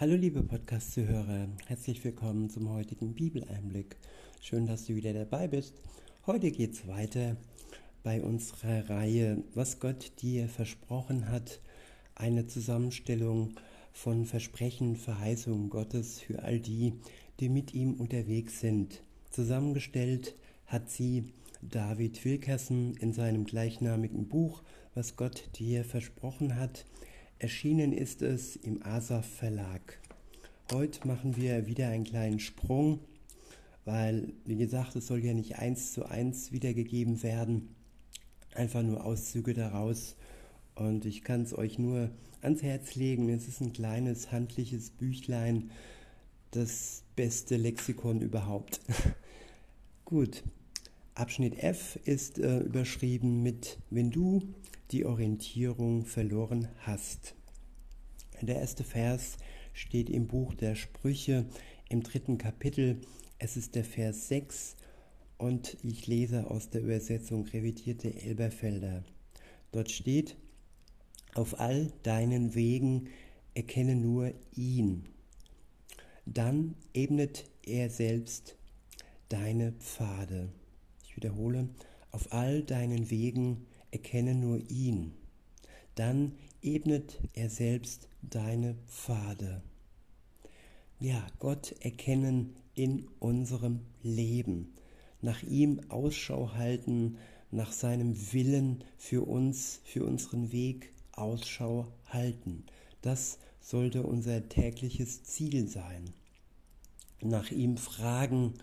Hallo liebe Podcast-Zuhörer, herzlich willkommen zum heutigen Bibeleinblick. Schön, dass du wieder dabei bist. Heute geht es weiter bei unserer Reihe, was Gott dir versprochen hat, eine Zusammenstellung von Versprechen, Verheißungen Gottes für all die, die mit ihm unterwegs sind. Zusammengestellt hat sie David Wilkerson in seinem gleichnamigen Buch, was Gott dir versprochen hat. Erschienen ist es im Asaf Verlag. Heute machen wir wieder einen kleinen Sprung, weil, wie gesagt, es soll ja nicht eins zu eins wiedergegeben werden, einfach nur Auszüge daraus. Und ich kann es euch nur ans Herz legen. Es ist ein kleines handliches Büchlein, das beste Lexikon überhaupt. Gut, Abschnitt F ist äh, überschrieben mit Wenn du die Orientierung verloren hast. Der erste Vers steht im Buch der Sprüche im dritten Kapitel. Es ist der Vers 6 und ich lese aus der Übersetzung revidierte Elberfelder. Dort steht, auf all deinen Wegen erkenne nur ihn. Dann ebnet er selbst deine Pfade. Ich wiederhole, auf all deinen Wegen erkenne nur ihn. Dann ebnet er selbst deine Pfade. Ja, Gott erkennen in unserem Leben, nach ihm Ausschau halten, nach seinem Willen für uns, für unseren Weg Ausschau halten. Das sollte unser tägliches Ziel sein. Nach ihm fragen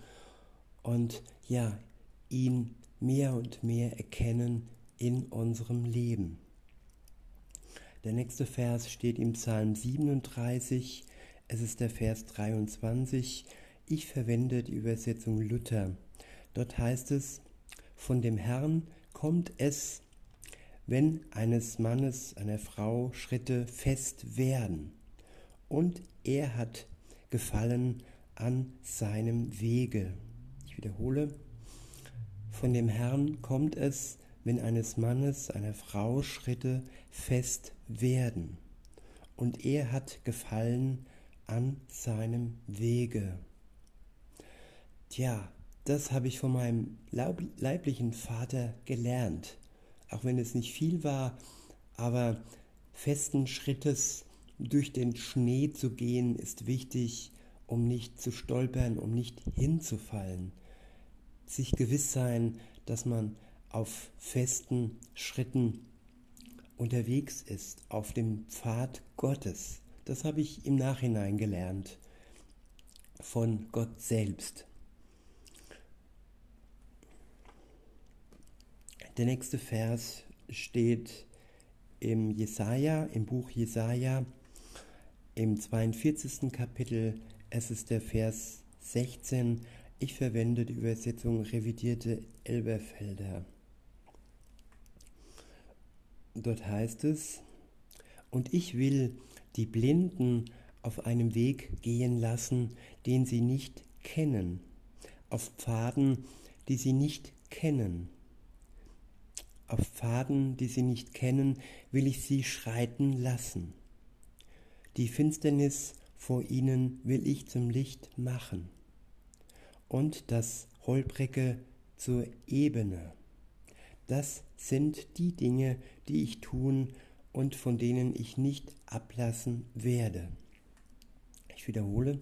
und ja, ihn mehr und mehr erkennen in unserem Leben. Der nächste Vers steht im Psalm 37, es ist der Vers 23. Ich verwende die Übersetzung Luther. Dort heißt es, von dem Herrn kommt es, wenn eines Mannes, einer Frau Schritte fest werden, und er hat Gefallen an seinem Wege. Ich wiederhole, von dem Herrn kommt es, wenn eines Mannes, einer Frau Schritte fest werden, und er hat Gefallen an seinem Wege. Tja, das habe ich von meinem leiblichen Vater gelernt, auch wenn es nicht viel war, aber festen Schrittes durch den Schnee zu gehen ist wichtig, um nicht zu stolpern, um nicht hinzufallen. Sich gewiss sein, dass man auf festen Schritten unterwegs ist, auf dem Pfad Gottes. Das habe ich im Nachhinein gelernt von Gott selbst. Der nächste Vers steht im Jesaja, im Buch Jesaja, im 42. Kapitel. Es ist der Vers 16. Ich verwende die Übersetzung revidierte Elberfelder. Dort heißt es, und ich will die Blinden auf einem Weg gehen lassen, den sie nicht kennen, auf Pfaden, die sie nicht kennen. Auf Pfaden, die sie nicht kennen, will ich sie schreiten lassen. Die Finsternis vor ihnen will ich zum Licht machen und das Holprige zur Ebene. Das sind die Dinge, die ich tun und von denen ich nicht ablassen werde. Ich wiederhole,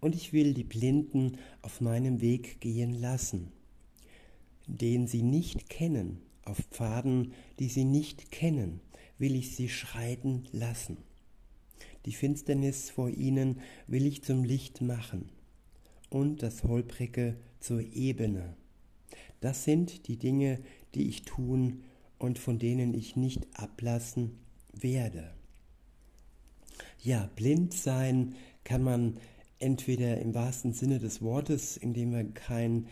und ich will die Blinden auf meinem Weg gehen lassen, den sie nicht kennen, auf Pfaden, die sie nicht kennen, will ich sie schreiten lassen. Die Finsternis vor ihnen will ich zum Licht machen und das Holprige zur Ebene. Das sind die Dinge, die ich tun und von denen ich nicht ablassen werde. Ja, blind sein kann man entweder im wahrsten Sinne des Wortes, indem man kein,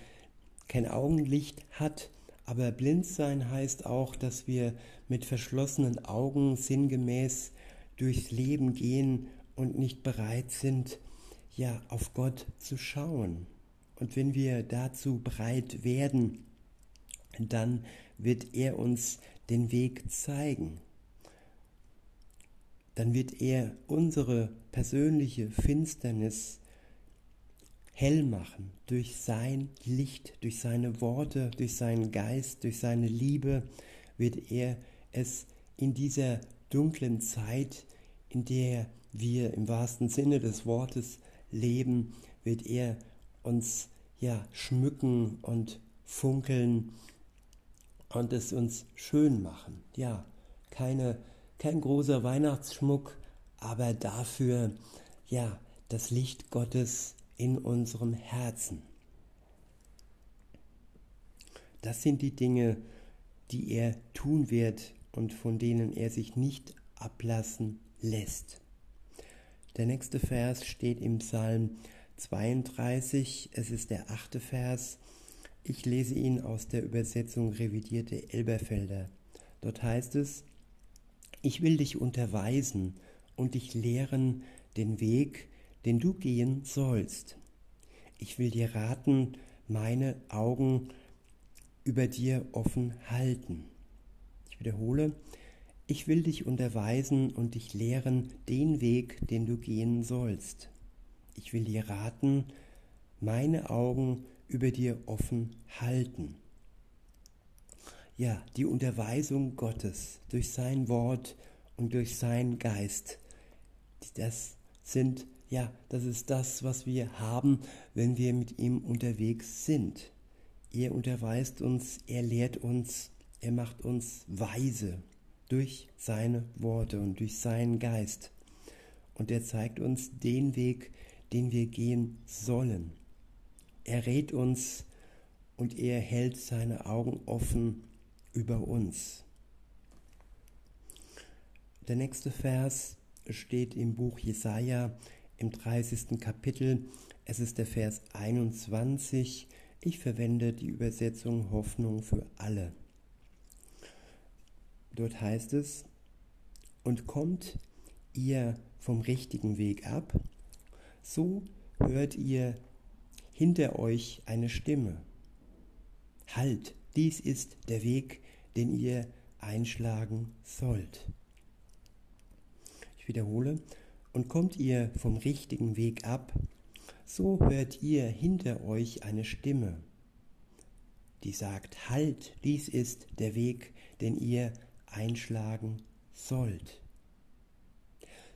kein Augenlicht hat, aber blind sein heißt auch, dass wir mit verschlossenen Augen sinngemäß durchs Leben gehen und nicht bereit sind, ja, auf Gott zu schauen. Und wenn wir dazu bereit werden, dann wird er uns den Weg zeigen. dann wird er unsere persönliche Finsternis hell machen durch sein Licht, durch seine Worte, durch seinen Geist, durch seine Liebe wird er es in dieser dunklen Zeit, in der wir im wahrsten Sinne des Wortes leben, wird er uns ja schmücken und funkeln und es uns schön machen. Ja, keine, kein großer Weihnachtsschmuck, aber dafür ja das Licht Gottes in unserem Herzen. Das sind die Dinge, die er tun wird und von denen er sich nicht ablassen lässt. Der nächste Vers steht im Psalm 32, es ist der achte Vers. Ich lese ihn aus der Übersetzung revidierte Elberfelder. Dort heißt es, ich will dich unterweisen und dich lehren den Weg, den du gehen sollst. Ich will dir raten, meine Augen über dir offen halten. Ich wiederhole, ich will dich unterweisen und dich lehren den Weg, den du gehen sollst. Ich will dir raten, meine Augen über dir offen halten. Ja, die Unterweisung Gottes durch sein Wort und durch seinen Geist, das sind, ja, das ist das, was wir haben, wenn wir mit ihm unterwegs sind. Er unterweist uns, er lehrt uns, er macht uns weise durch seine Worte und durch seinen Geist. Und er zeigt uns den Weg, den wir gehen sollen. Er rät uns und er hält seine Augen offen über uns. Der nächste Vers steht im Buch Jesaja im 30. Kapitel. Es ist der Vers 21. Ich verwende die Übersetzung Hoffnung für alle. Dort heißt es, und kommt ihr vom richtigen Weg ab, so hört ihr hinter euch eine Stimme. Halt, dies ist der Weg, den ihr einschlagen sollt. Ich wiederhole, und kommt ihr vom richtigen Weg ab, so hört ihr hinter euch eine Stimme, die sagt, halt, dies ist der Weg, den ihr einschlagen sollt.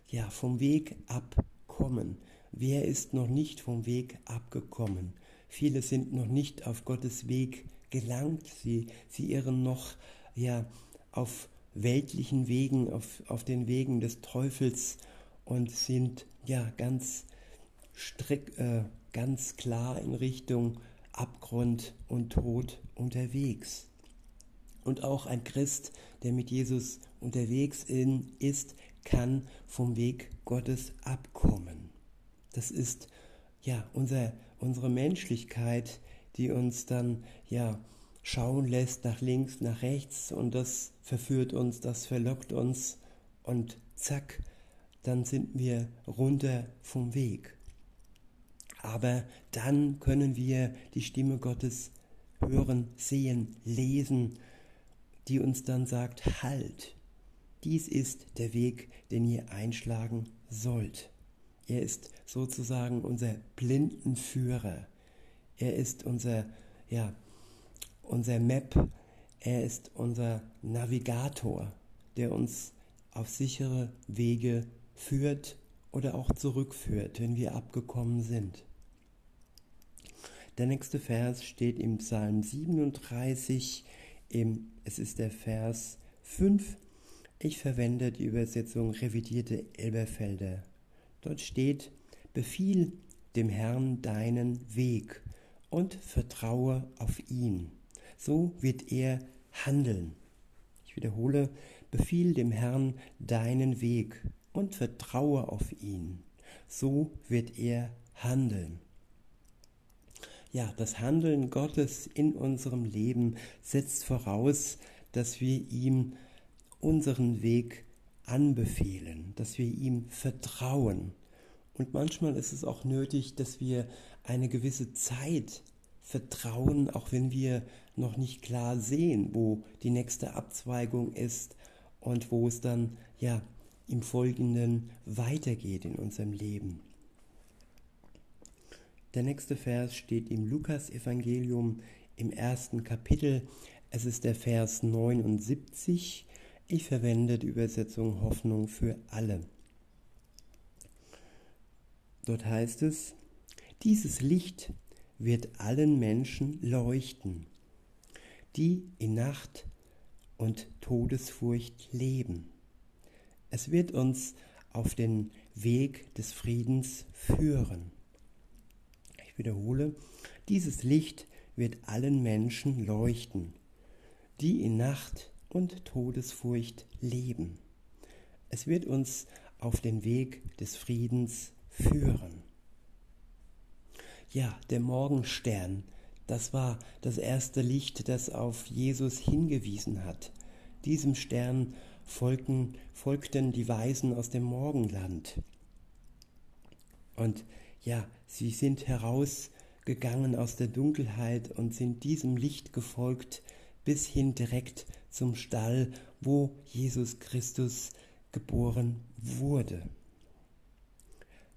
Ja, vom Weg abkommen. Wer ist noch nicht vom Weg abgekommen? Viele sind noch nicht auf Gottes Weg gelangt. Sie, sie irren noch ja, auf weltlichen Wegen, auf, auf den Wegen des Teufels und sind ja ganz strick, äh, ganz klar in Richtung Abgrund und Tod unterwegs. Und auch ein Christ, der mit Jesus unterwegs ist, kann vom Weg Gottes abkommen. Das ist ja unser, unsere Menschlichkeit, die uns dann ja schauen lässt nach links, nach rechts und das verführt uns, das verlockt uns und zack, dann sind wir runter vom Weg. Aber dann können wir die Stimme Gottes hören, sehen, lesen die uns dann sagt, halt, dies ist der Weg, den ihr einschlagen sollt. Er ist sozusagen unser Blindenführer. Er ist unser, ja, unser Map. Er ist unser Navigator, der uns auf sichere Wege führt oder auch zurückführt, wenn wir abgekommen sind. Der nächste Vers steht im Psalm 37, im, es ist der Vers 5. Ich verwende die Übersetzung revidierte Elberfelder. Dort steht, befiehl dem Herrn deinen Weg und vertraue auf ihn. So wird er handeln. Ich wiederhole, befiehl dem Herrn deinen Weg und vertraue auf ihn. So wird er handeln. Ja, das Handeln Gottes in unserem Leben setzt voraus, dass wir ihm unseren Weg anbefehlen, dass wir ihm vertrauen. Und manchmal ist es auch nötig, dass wir eine gewisse Zeit vertrauen, auch wenn wir noch nicht klar sehen, wo die nächste Abzweigung ist und wo es dann ja im Folgenden weitergeht in unserem Leben. Der nächste Vers steht im Lukas-Evangelium im ersten Kapitel. Es ist der Vers 79. Ich verwende die Übersetzung Hoffnung für alle. Dort heißt es, dieses Licht wird allen Menschen leuchten, die in Nacht und Todesfurcht leben. Es wird uns auf den Weg des Friedens führen. Wiederhole, dieses Licht wird allen Menschen leuchten, die in Nacht und Todesfurcht leben. Es wird uns auf den Weg des Friedens führen. Ja, der Morgenstern, das war das erste Licht, das auf Jesus hingewiesen hat. Diesem Stern folgten, folgten die Weisen aus dem Morgenland. Und ja, sie sind herausgegangen aus der Dunkelheit und sind diesem Licht gefolgt bis hin direkt zum Stall, wo Jesus Christus geboren wurde.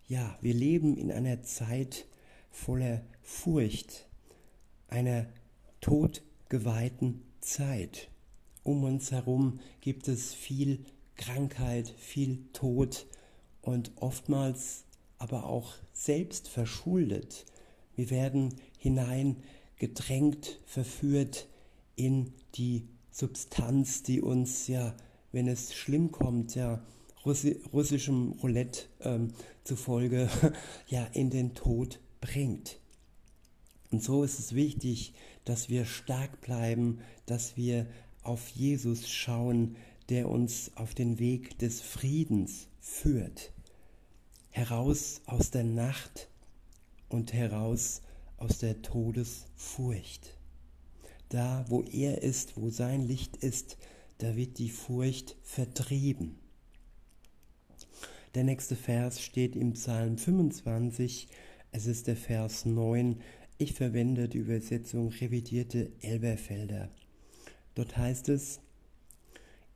Ja, wir leben in einer Zeit voller Furcht, einer todgeweihten Zeit. Um uns herum gibt es viel Krankheit, viel Tod und oftmals aber auch selbst verschuldet. Wir werden hineingedrängt, verführt in die Substanz, die uns ja, wenn es schlimm kommt, ja, russischem Roulette ähm, zufolge, ja, in den Tod bringt. Und so ist es wichtig, dass wir stark bleiben, dass wir auf Jesus schauen, der uns auf den Weg des Friedens führt. Heraus aus der Nacht und heraus aus der Todesfurcht. Da, wo er ist, wo sein Licht ist, da wird die Furcht vertrieben. Der nächste Vers steht im Psalm 25, es ist der Vers 9. Ich verwende die Übersetzung revidierte Elberfelder. Dort heißt es,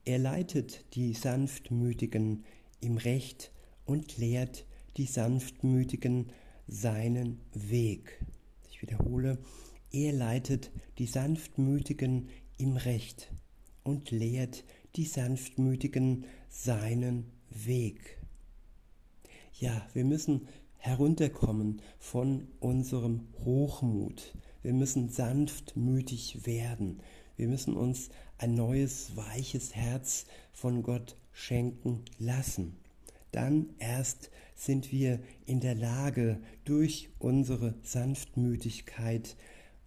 er leitet die Sanftmütigen im Recht und lehrt die Sanftmütigen seinen Weg. Ich wiederhole, er leitet die Sanftmütigen im Recht und lehrt die Sanftmütigen seinen Weg. Ja, wir müssen herunterkommen von unserem Hochmut. Wir müssen sanftmütig werden. Wir müssen uns ein neues, weiches Herz von Gott schenken lassen. Dann erst sind wir in der Lage, durch unsere Sanftmütigkeit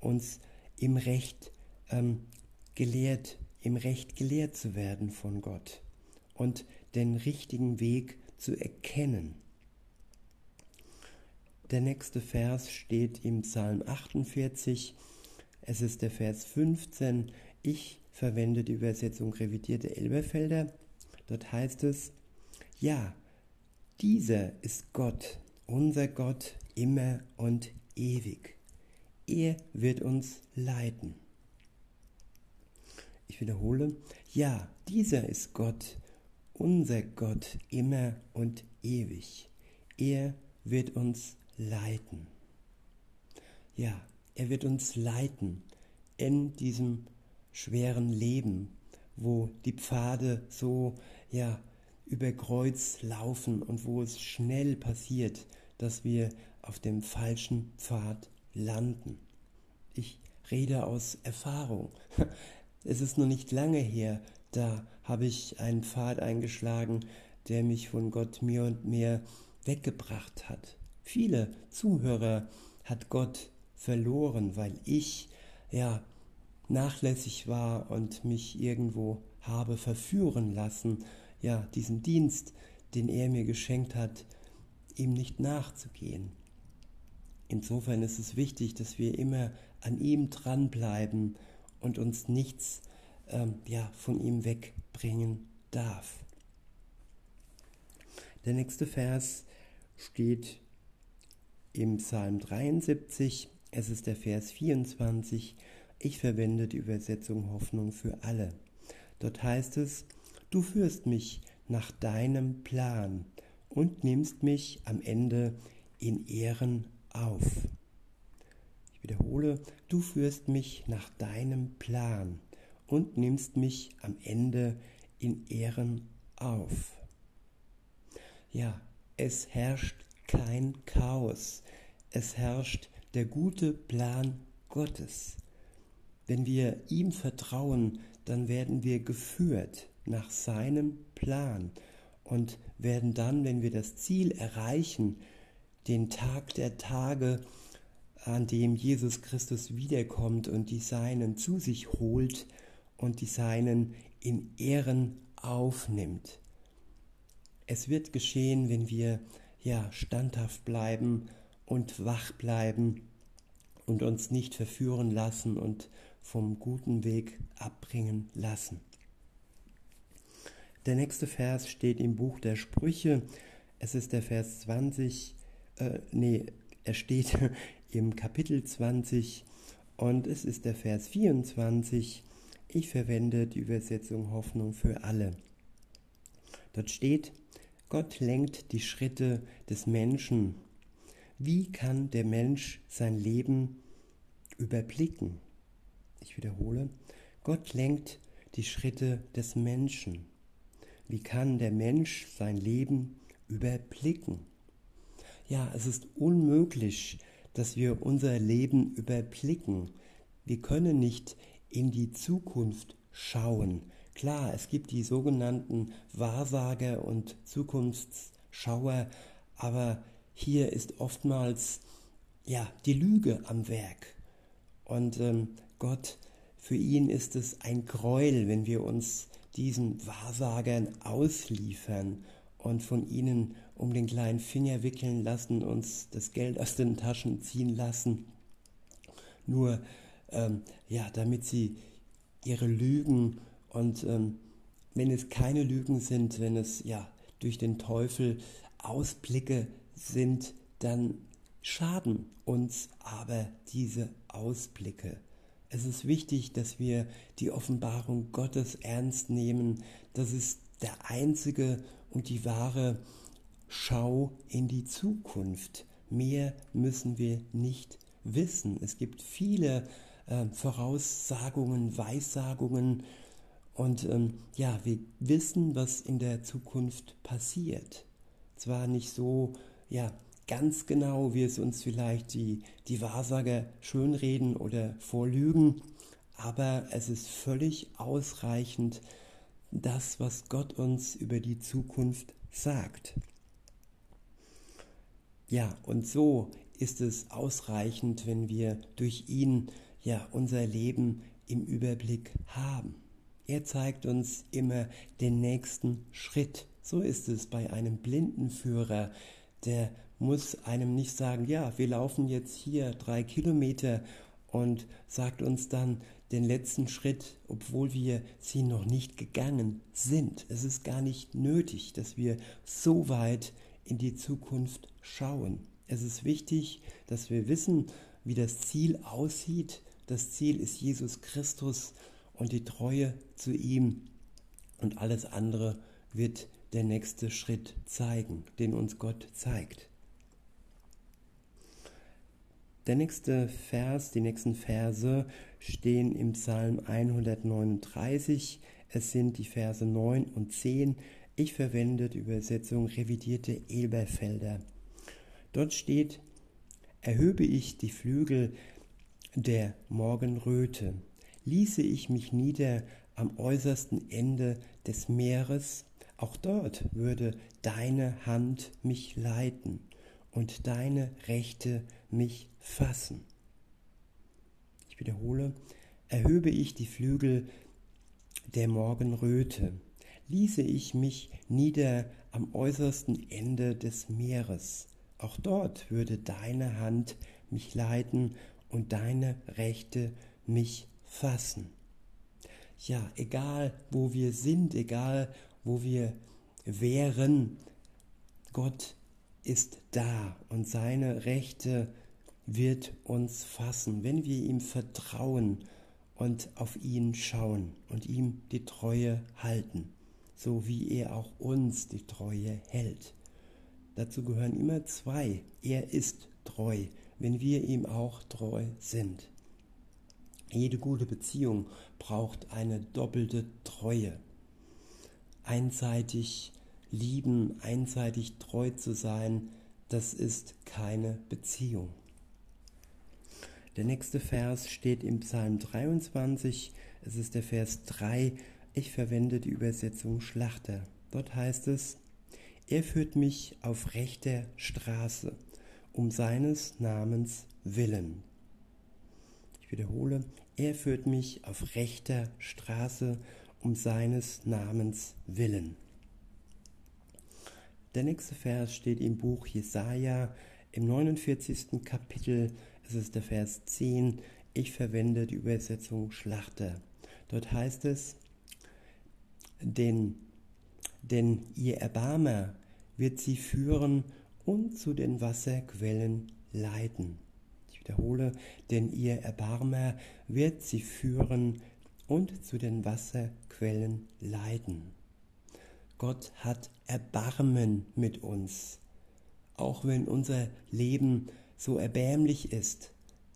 uns im Recht ähm, gelehrt, im Recht gelehrt zu werden von Gott und den richtigen Weg zu erkennen. Der nächste Vers steht im Psalm 48. Es ist der Vers 15. Ich verwende die Übersetzung revidierte Elberfelder. Dort heißt es, ja, dieser ist Gott, unser Gott, immer und ewig. Er wird uns leiten. Ich wiederhole, ja, dieser ist Gott, unser Gott, immer und ewig. Er wird uns leiten. Ja, er wird uns leiten in diesem schweren Leben, wo die Pfade so ja über Kreuz laufen und wo es schnell passiert, dass wir auf dem falschen Pfad landen. Ich rede aus Erfahrung. Es ist noch nicht lange her, da habe ich einen Pfad eingeschlagen, der mich von Gott mehr und mehr weggebracht hat. Viele Zuhörer hat Gott verloren, weil ich ja nachlässig war und mich irgendwo habe verführen lassen, ja, diesen Dienst, den er mir geschenkt hat, ihm nicht nachzugehen. Insofern ist es wichtig, dass wir immer an ihm dranbleiben und uns nichts ähm, ja, von ihm wegbringen darf. Der nächste Vers steht im Psalm 73, es ist der Vers 24, ich verwende die Übersetzung Hoffnung für alle. Dort heißt es, du führst mich nach deinem Plan und nimmst mich am Ende in Ehren auf. Ich wiederhole, du führst mich nach deinem Plan und nimmst mich am Ende in Ehren auf. Ja, es herrscht kein Chaos, es herrscht der gute Plan Gottes. Wenn wir ihm vertrauen, dann werden wir geführt nach seinem Plan und werden dann, wenn wir das Ziel erreichen, den Tag der Tage, an dem Jesus Christus wiederkommt und die Seinen zu sich holt und die Seinen in Ehren aufnimmt. Es wird geschehen, wenn wir ja standhaft bleiben und wach bleiben und uns nicht verführen lassen und vom guten Weg abbringen lassen. Der nächste Vers steht im Buch der Sprüche. Es ist der Vers 20, äh, nee, er steht im Kapitel 20 und es ist der Vers 24. Ich verwende die Übersetzung Hoffnung für alle. Dort steht, Gott lenkt die Schritte des Menschen. Wie kann der Mensch sein Leben überblicken? Ich wiederhole, Gott lenkt die Schritte des Menschen. Wie kann der Mensch sein Leben überblicken? Ja, es ist unmöglich, dass wir unser Leben überblicken. Wir können nicht in die Zukunft schauen. Klar, es gibt die sogenannten Wahrsager und Zukunftsschauer, aber hier ist oftmals ja die Lüge am Werk. Und ähm, Gott, für ihn ist es ein Gräuel, wenn wir uns diesen Wahrsagern ausliefern und von ihnen um den kleinen Finger wickeln lassen, uns das Geld aus den Taschen ziehen lassen, nur ähm, ja, damit sie ihre Lügen und ähm, wenn es keine Lügen sind, wenn es ja durch den Teufel Ausblicke sind, dann schaden uns aber diese Ausblicke. Es ist wichtig, dass wir die Offenbarung Gottes ernst nehmen. Das ist der einzige und die wahre Schau in die Zukunft. Mehr müssen wir nicht wissen. Es gibt viele äh, Voraussagungen, Weissagungen und ähm, ja, wir wissen, was in der Zukunft passiert. Zwar nicht so, ja, ganz genau, wie es uns vielleicht die, die Wahrsager schönreden oder vorlügen, aber es ist völlig ausreichend, das, was Gott uns über die Zukunft sagt. Ja, und so ist es ausreichend, wenn wir durch ihn ja unser Leben im Überblick haben. Er zeigt uns immer den nächsten Schritt. So ist es bei einem Blindenführer, der muss einem nicht sagen, ja, wir laufen jetzt hier drei Kilometer und sagt uns dann den letzten Schritt, obwohl wir sie noch nicht gegangen sind. Es ist gar nicht nötig, dass wir so weit in die Zukunft schauen. Es ist wichtig, dass wir wissen, wie das Ziel aussieht. Das Ziel ist Jesus Christus und die Treue zu ihm und alles andere wird der nächste Schritt zeigen, den uns Gott zeigt. Der nächste Vers, die nächsten Verse stehen im Psalm 139. Es sind die Verse 9 und 10. Ich verwende die Übersetzung revidierte Elberfelder. Dort steht, erhöbe ich die Flügel der Morgenröte, ließe ich mich nieder am äußersten Ende des Meeres, auch dort würde deine Hand mich leiten und deine Rechte mich fassen. Ich wiederhole, erhöbe ich die Flügel der Morgenröte, ließe ich mich nieder am äußersten Ende des Meeres. Auch dort würde deine Hand mich leiten und deine Rechte mich fassen. Ja, egal wo wir sind, egal wo wir wären, Gott ist da und seine Rechte wird uns fassen, wenn wir ihm vertrauen und auf ihn schauen und ihm die Treue halten. so wie er auch uns die Treue hält. Dazu gehören immer zwei. Er ist treu, wenn wir ihm auch treu sind. Jede gute Beziehung braucht eine doppelte Treue. Einseitig lieben, einseitig treu zu sein, das ist keine Beziehung. Der nächste Vers steht im Psalm 23, es ist der Vers 3, ich verwende die Übersetzung Schlachter. Dort heißt es, er führt mich auf rechter Straße, um seines Namens willen. Ich wiederhole, er führt mich auf rechter Straße, um seines Namens willen. Der nächste Vers steht im Buch Jesaja im 49. Kapitel. Es ist der Vers 10. Ich verwende die Übersetzung Schlachter. Dort heißt es, denn, denn ihr Erbarmer wird sie führen und zu den Wasserquellen leiten. Ich wiederhole, denn ihr Erbarmer wird sie führen und zu den Wasserquellen leiten. Gott hat Erbarmen mit uns, auch wenn unser Leben so erbärmlich ist.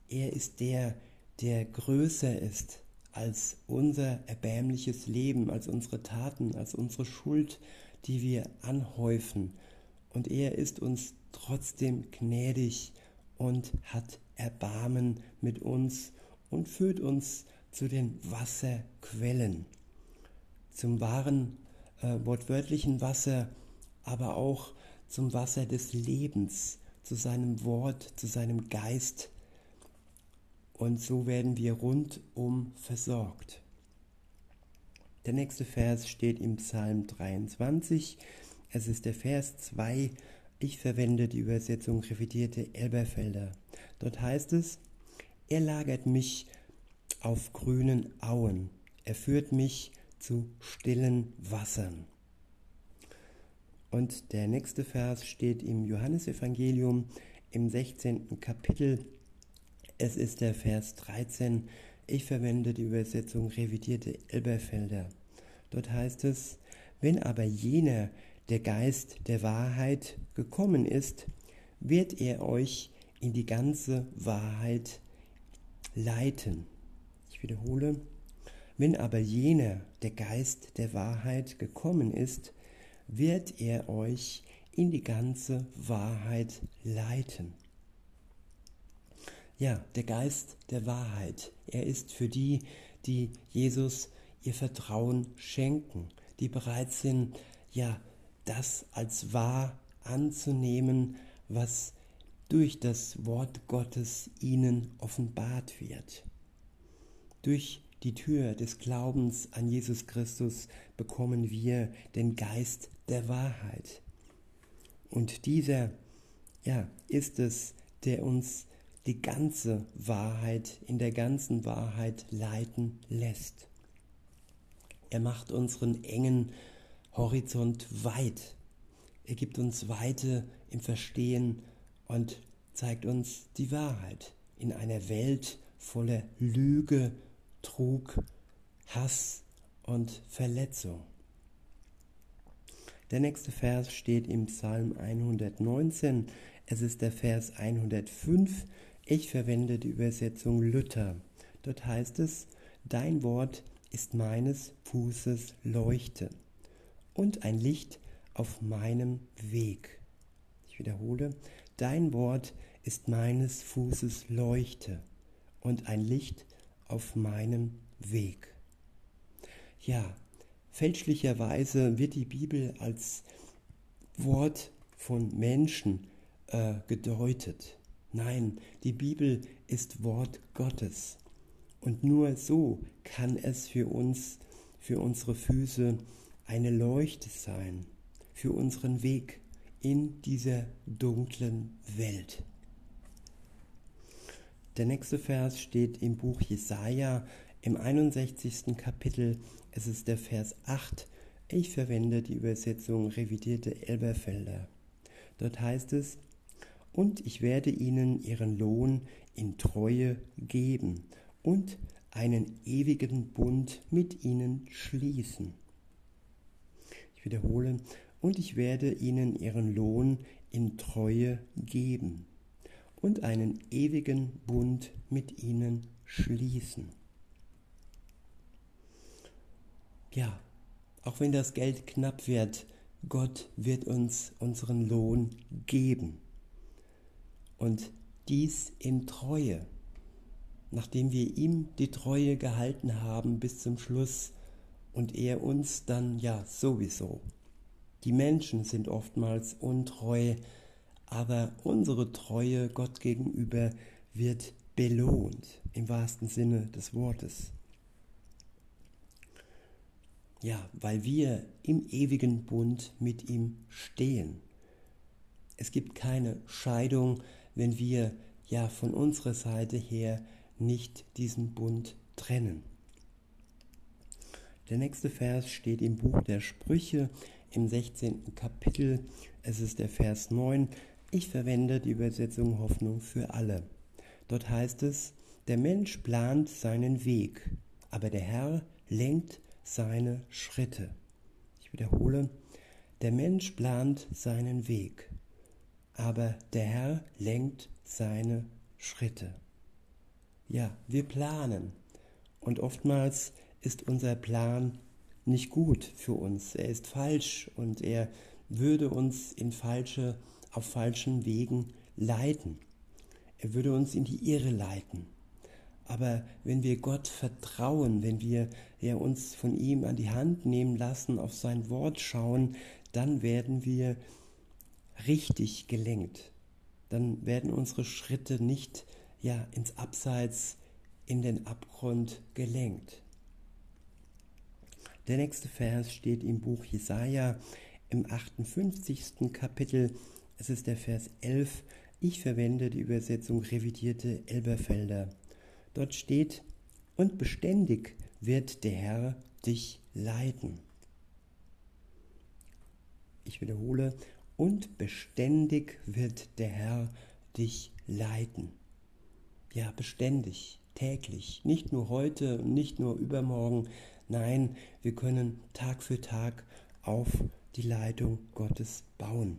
Er ist der, der größer ist als unser erbärmliches Leben, als unsere Taten, als unsere Schuld, die wir anhäufen. Und er ist uns trotzdem gnädig und hat Erbarmen mit uns und führt uns zu den Wasserquellen, zum wahren äh, wortwörtlichen Wasser, aber auch zum Wasser des Lebens, zu seinem Wort, zu seinem Geist. Und so werden wir rundum versorgt. Der nächste Vers steht im Psalm 23. Es ist der Vers 2. Ich verwende die Übersetzung revidierte Elberfelder. Dort heißt es, er lagert mich auf grünen Auen. Er führt mich zu stillen Wassern. Und der nächste Vers steht im Johannesevangelium im 16. Kapitel. Es ist der Vers 13. Ich verwende die Übersetzung revidierte Elberfelder. Dort heißt es, wenn aber jener, der Geist der Wahrheit, gekommen ist, wird er euch in die ganze Wahrheit leiten. Ich wiederhole, wenn aber jener, der Geist der Wahrheit, gekommen ist, wird er euch in die ganze Wahrheit leiten. Ja, der Geist der Wahrheit, er ist für die, die Jesus ihr Vertrauen schenken, die bereit sind, ja, das als wahr anzunehmen, was durch das Wort Gottes ihnen offenbart wird. Durch die Tür des Glaubens an Jesus Christus bekommen wir den Geist der Wahrheit. Und dieser, ja, ist es, der uns die ganze Wahrheit in der ganzen Wahrheit leiten lässt. Er macht unseren engen Horizont weit. Er gibt uns Weite im Verstehen und zeigt uns die Wahrheit in einer Welt voller Lüge Trug, Hass und Verletzung. Der nächste Vers steht im Psalm 119. Es ist der Vers 105. Ich verwende die Übersetzung Luther. Dort heißt es, Dein Wort ist meines Fußes Leuchte und ein Licht auf meinem Weg. Ich wiederhole, Dein Wort ist meines Fußes Leuchte und ein Licht auf meinem Weg. Ja, fälschlicherweise wird die Bibel als Wort von Menschen äh, gedeutet. Nein, die Bibel ist Wort Gottes. Und nur so kann es für uns, für unsere Füße eine Leuchte sein, für unseren Weg in dieser dunklen Welt. Der nächste Vers steht im Buch Jesaja im 61. Kapitel. Es ist der Vers 8. Ich verwende die Übersetzung revidierte Elberfelder. Dort heißt es, und ich werde ihnen ihren Lohn in Treue geben und einen ewigen Bund mit ihnen schließen. Ich wiederhole, und ich werde ihnen ihren Lohn in Treue geben und einen ewigen Bund mit ihnen schließen. Ja, auch wenn das Geld knapp wird, Gott wird uns unseren Lohn geben. Und dies in Treue. Nachdem wir ihm die Treue gehalten haben bis zum Schluss und er uns dann ja sowieso. Die Menschen sind oftmals untreu, aber unsere Treue Gott gegenüber wird belohnt im wahrsten Sinne des Wortes. Ja, weil wir im ewigen Bund mit ihm stehen. Es gibt keine Scheidung, wenn wir ja von unserer Seite her nicht diesen Bund trennen. Der nächste Vers steht im Buch der Sprüche im 16. Kapitel. Es ist der Vers 9. Ich verwende die Übersetzung Hoffnung für alle. Dort heißt es, der Mensch plant seinen Weg, aber der Herr lenkt seine Schritte. Ich wiederhole, der Mensch plant seinen Weg, aber der Herr lenkt seine Schritte. Ja, wir planen und oftmals ist unser Plan nicht gut für uns. Er ist falsch und er würde uns in falsche, auf falschen Wegen leiten. Er würde uns in die Irre leiten. Aber wenn wir Gott vertrauen, wenn wir ja, uns von ihm an die Hand nehmen lassen, auf sein Wort schauen, dann werden wir richtig gelenkt. Dann werden unsere Schritte nicht ja, ins Abseits, in den Abgrund gelenkt. Der nächste Vers steht im Buch Jesaja im 58. Kapitel. Es ist der Vers 11. Ich verwende die Übersetzung revidierte Elberfelder. Dort steht, und beständig wird der Herr dich leiten. Ich wiederhole, und beständig wird der Herr dich leiten. Ja, beständig, täglich, nicht nur heute, nicht nur übermorgen, nein, wir können Tag für Tag auf die Leitung Gottes bauen.